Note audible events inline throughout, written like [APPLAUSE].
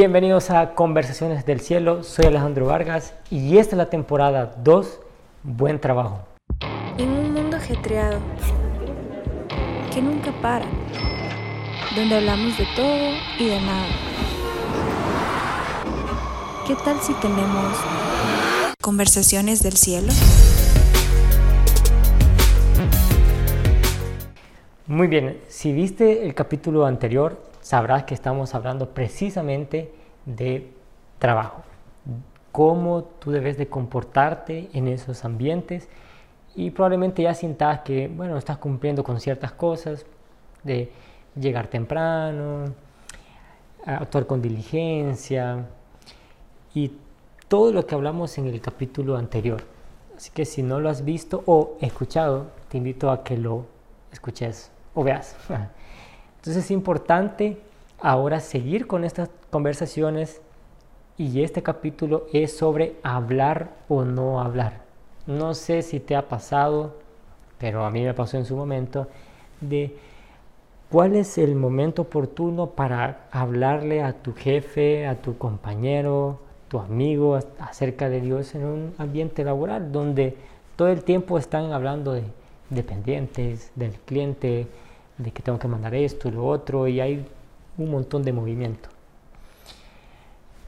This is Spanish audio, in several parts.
Bienvenidos a Conversaciones del Cielo, soy Alejandro Vargas y esta es la temporada 2, Buen Trabajo. En un mundo ajetreado, que nunca para, donde hablamos de todo y de nada. ¿Qué tal si tenemos conversaciones del cielo? Muy bien, si viste el capítulo anterior, sabrás que estamos hablando precisamente de trabajo, cómo tú debes de comportarte en esos ambientes y probablemente ya sientas que, bueno, estás cumpliendo con ciertas cosas, de llegar temprano, actuar con diligencia y todo lo que hablamos en el capítulo anterior. Así que si no lo has visto o escuchado, te invito a que lo escuches o veas. [LAUGHS] Entonces es importante ahora seguir con estas conversaciones y este capítulo es sobre hablar o no hablar. No sé si te ha pasado, pero a mí me pasó en su momento, de cuál es el momento oportuno para hablarle a tu jefe, a tu compañero, tu amigo acerca de Dios en un ambiente laboral donde todo el tiempo están hablando de dependientes, del cliente, de que tengo que mandar esto y lo otro, y hay un montón de movimiento.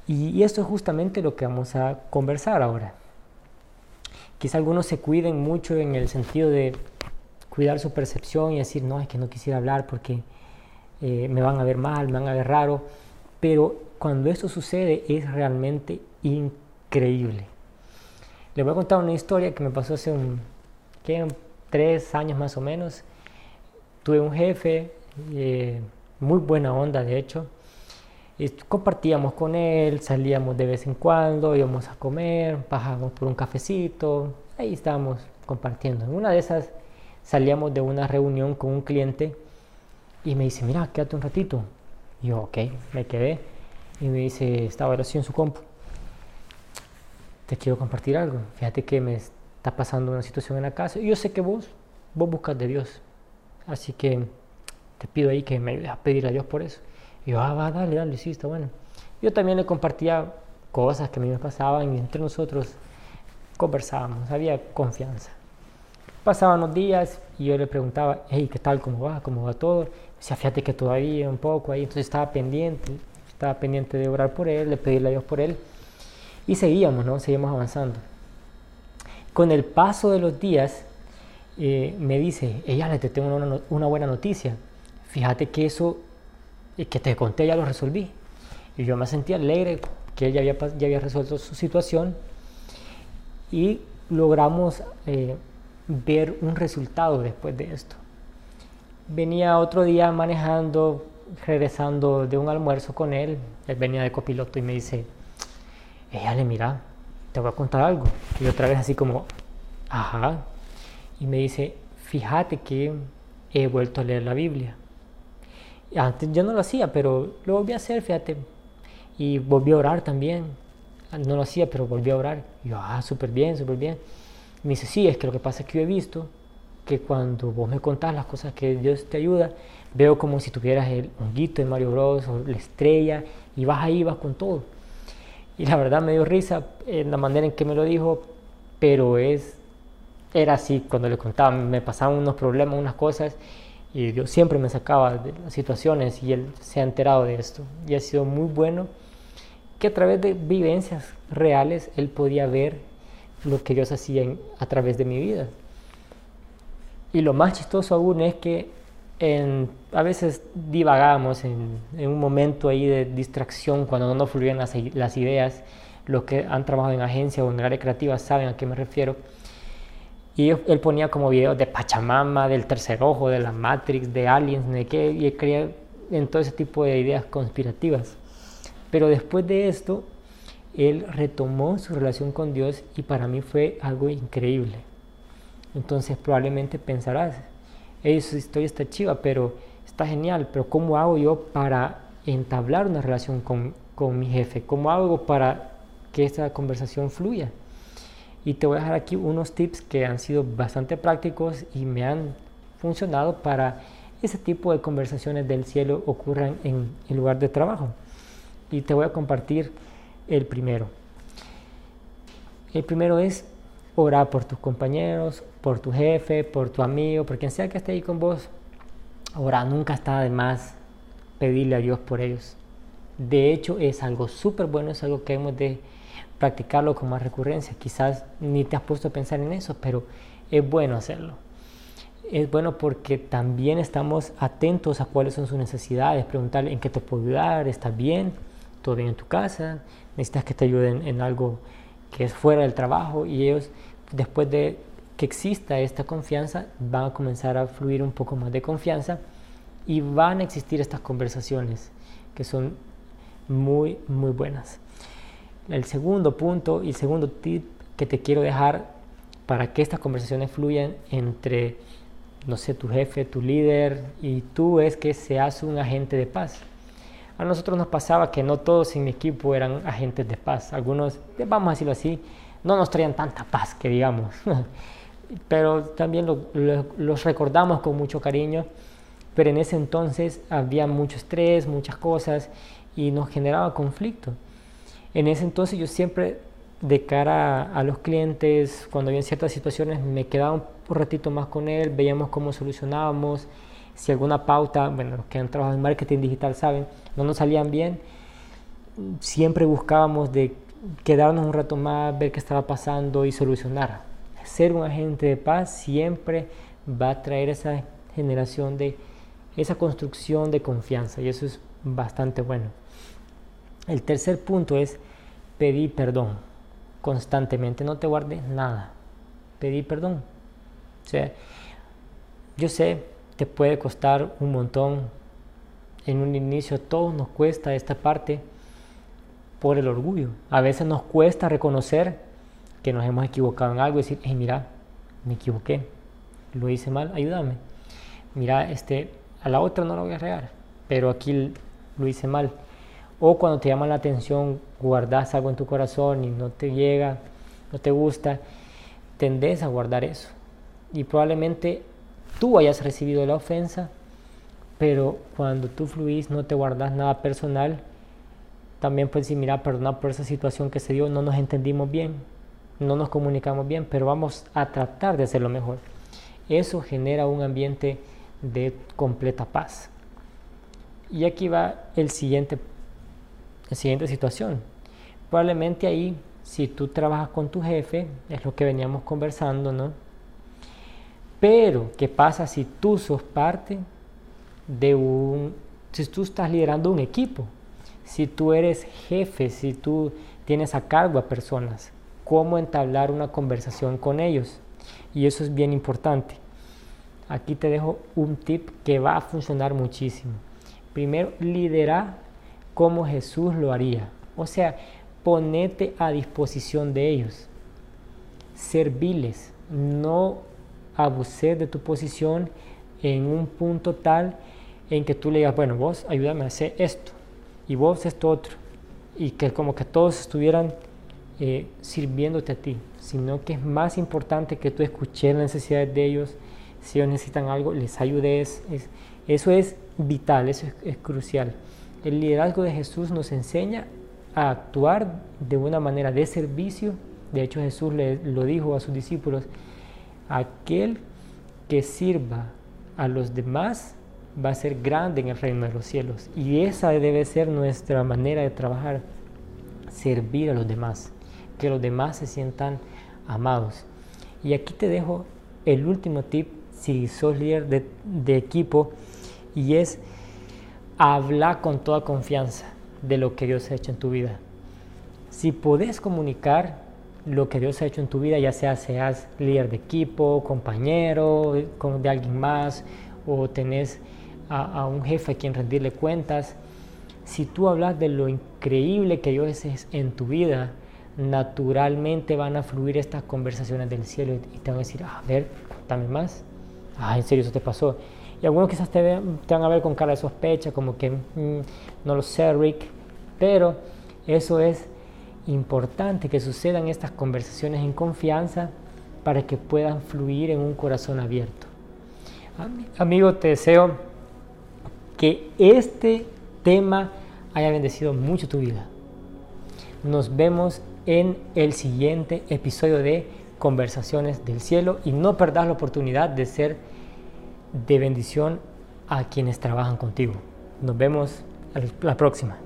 Y, esto es justamente lo que vamos a conversar ahora. Quizá algunos se cuiden mucho en el sentido de cuidar su percepción y decir, no, es que no quisiera hablar porque eh, me van a ver mal, me van a ver raro, pero cuando esto sucede es realmente increíble. Les voy a contar una historia que me pasó hace un, ¿qué? tres años más o menos tuve un jefe, eh, muy buena onda de hecho, y compartíamos con él, salíamos de vez en cuando, íbamos a comer, bajábamos por un cafecito, ahí estábamos compartiendo. En una de esas salíamos de una reunión con un cliente y me dice, mira, quédate un ratito. Y yo, ok, me quedé. Y me dice, estaba así en su compu. Te quiero compartir algo. Fíjate que me está pasando una situación en la casa. Y yo sé que vos, vos buscas de Dios. Así que te pido ahí que me ayudes a pedir a Dios por eso. Y yo, ah, va, dale, dale, sí, está bueno. Yo también le compartía cosas que a mí me pasaban y entre nosotros conversábamos, había confianza. Pasaban los días y yo le preguntaba, hey, ¿qué tal? ¿Cómo va? ¿Cómo va todo? Decía, fíjate que todavía un poco ahí, entonces estaba pendiente, estaba pendiente de orar por él, de pedirle a Dios por él. Y seguíamos, ¿no? Seguimos avanzando. Con el paso de los días, eh, me dice, ella te tengo una, buena noticia. Fíjate que eso eh, que te conté ya lo resolví. Y yo me sentía alegre que ella había, ya había resuelto su situación y logramos eh, ver un resultado después de esto. Venía otro día manejando, regresando de un almuerzo con él, él venía de copiloto y me dice, ella le mira, te voy a contar algo. Y otra vez así como, ajá, y me dice, fíjate que he vuelto a leer la Biblia. Antes yo no lo hacía, pero lo volví a hacer, fíjate. Y volví a orar también. No lo hacía, pero volví a orar. Y yo, ah, súper bien, súper bien. me dice, sí, es que lo que pasa es que yo he visto que cuando vos me contás las cosas que Dios te ayuda, veo como si tuvieras el honguito de Mario Bros o la estrella y vas ahí, vas con todo. Y la verdad me dio risa en la manera en que me lo dijo, pero es era así cuando le contaba, me pasaban unos problemas, unas cosas, y Dios siempre me sacaba de las situaciones y Él se ha enterado de esto. Y ha sido muy bueno que a través de vivencias reales Él podía ver lo que Dios hacía a través de mi vida. Y lo más chistoso aún es que a veces divagamos en, un momento ahí de distracción cuando no nos fluyen las, ideas. Los que han trabajado en agencia o en área creativa saben a qué me refiero y él ponía como videos de Pachamama, del tercer ojo, de la Matrix, de aliens, de qué, y él creía en todo ese tipo de ideas conspirativas. Pero después de esto, él retomó su relación con Dios y para mí fue algo increíble. Entonces probablemente pensarás, esa historia está chiva, pero está genial, pero ¿cómo hago yo para entablar una relación con, con mi jefe? ¿Cómo hago para que esta conversación fluya? Y te voy a dejar aquí unos tips que han sido bastante prácticos y me han funcionado para ese tipo de conversaciones del cielo ocurran en el lugar de trabajo. y te voy a compartir el primero. El primero es orar por tus compañeros, por tu jefe, por tu amigo, por quien sea que esté ahí con vos. Orar nunca está de más pedirle a Dios por ellos. De hecho, es algo súper bueno, es algo que hemos de practicarlo con más recurrencia. Quizás ni te has puesto a pensar en eso, pero es bueno hacerlo. Es bueno porque también estamos atentos a cuáles son sus necesidades, preguntarle en qué te puedo ayudar, ¿estás bien? ¿Todo bien en tu casa? ¿Necesitas que te ayuden en algo que es fuera del trabajo? Y ellos, después de que exista esta confianza, van a comenzar a fluir un poco más de confianza y van a existir estas conversaciones que son muy, muy buenas. El segundo punto y segundo tip que te quiero dejar para que estas conversaciones fluyan entre, no sé, tu jefe, tu líder y tú es que seas un agente de paz. A nosotros nos pasaba que no todos en mi equipo eran agentes de paz. Algunos, vamos a decirlo así, no nos traían tanta paz que digamos. [LAUGHS] Pero también los recordamos con mucho cariño. Pero en ese entonces había mucho estrés, muchas cosas y nos generaba conflicto. En ese entonces yo siempre de cara a, los clientes, cuando había ciertas situaciones, me quedaba un ratito más con él, veíamos cómo solucionábamos, si alguna pauta, bueno, los que han trabajado en marketing digital saben, no nos salían bien, siempre buscábamos de quedarnos un rato más, ver qué estaba pasando y solucionar. Ser un agente de paz siempre va a traer esa generación de, esa construcción de confianza y eso es bastante bueno. El tercer punto es pedir perdón constantemente, no te guardes nada, pedir perdón. O sea, yo sé, te puede costar un montón. En un inicio todo nos cuesta esta parte por el orgullo. A veces nos cuesta reconocer que nos hemos equivocado en algo y decir, hey, mira, me equivoqué, lo hice mal, ayúdame. Mira, este, a la otra no lo voy a regar, pero aquí lo hice mal. O cuando te llama la atención, guardas algo en tu corazón y no te llega, no te gusta, tendés a guardar eso. Y probablemente tú hayas recibido la ofensa, pero cuando tú fluís no te guardas nada personal. También puedes decir, mira, perdona por esa situación que se dio, no nos entendimos bien, no nos comunicamos bien, pero vamos a tratar de hacerlo mejor. Eso genera un ambiente de completa paz. Y aquí va el siguiente la siguiente situación. Probablemente ahí, si tú trabajas con tu jefe, es lo que veníamos conversando, ¿no? Pero, ¿qué pasa si tú sos parte de un... si tú estás liderando un equipo? Si tú eres jefe, si tú tienes a cargo a personas, ¿cómo entablar una conversación con ellos? Y eso es bien importante. Aquí te dejo un tip que va a funcionar muchísimo. Primero, liderar como Jesús lo haría. O sea, ponete a disposición de ellos. Serviles, no abuses de tu posición en un punto tal en que tú le digas, bueno, vos ayúdame a hacer esto y vos esto otro. Y que como que todos estuvieran eh, sirviéndote a ti, sino que es más importante que tú escuches las necesidades de ellos. Si ellos necesitan algo, les ayudes. eso es vital, eso es crucial. El liderazgo de Jesús nos enseña a actuar de una manera de servicio. De hecho, Jesús le, lo dijo a sus discípulos, aquel que sirva a los demás va a ser grande en el reino de los cielos. Y esa debe ser nuestra manera de trabajar, servir a los demás, que los demás se sientan amados. Y aquí te dejo el último tip si sos líder de, de equipo y es habla con toda confianza de lo que Dios ha hecho en tu vida. Si podés comunicar lo que Dios ha hecho en tu vida, ya sea seas líder de equipo, compañero de alguien más, o tenés a, un jefe a quien rendirle cuentas, si tú hablas de lo increíble que Dios es en tu vida, naturalmente van a fluir estas conversaciones del cielo y te van a decir, a ver, contame más. Ah, ¿en serio eso te pasó? Y algunos quizás te, van a ver con cara de sospecha, como que mm, no lo sé, Rick. Pero eso es importante que sucedan estas conversaciones en confianza para que puedan fluir en un corazón abierto. Amigo, te deseo que este tema haya bendecido mucho tu vida. Nos vemos en el siguiente episodio de Conversaciones del Cielo y no perdas la oportunidad de ser de bendición a quienes trabajan contigo. Nos vemos la próxima.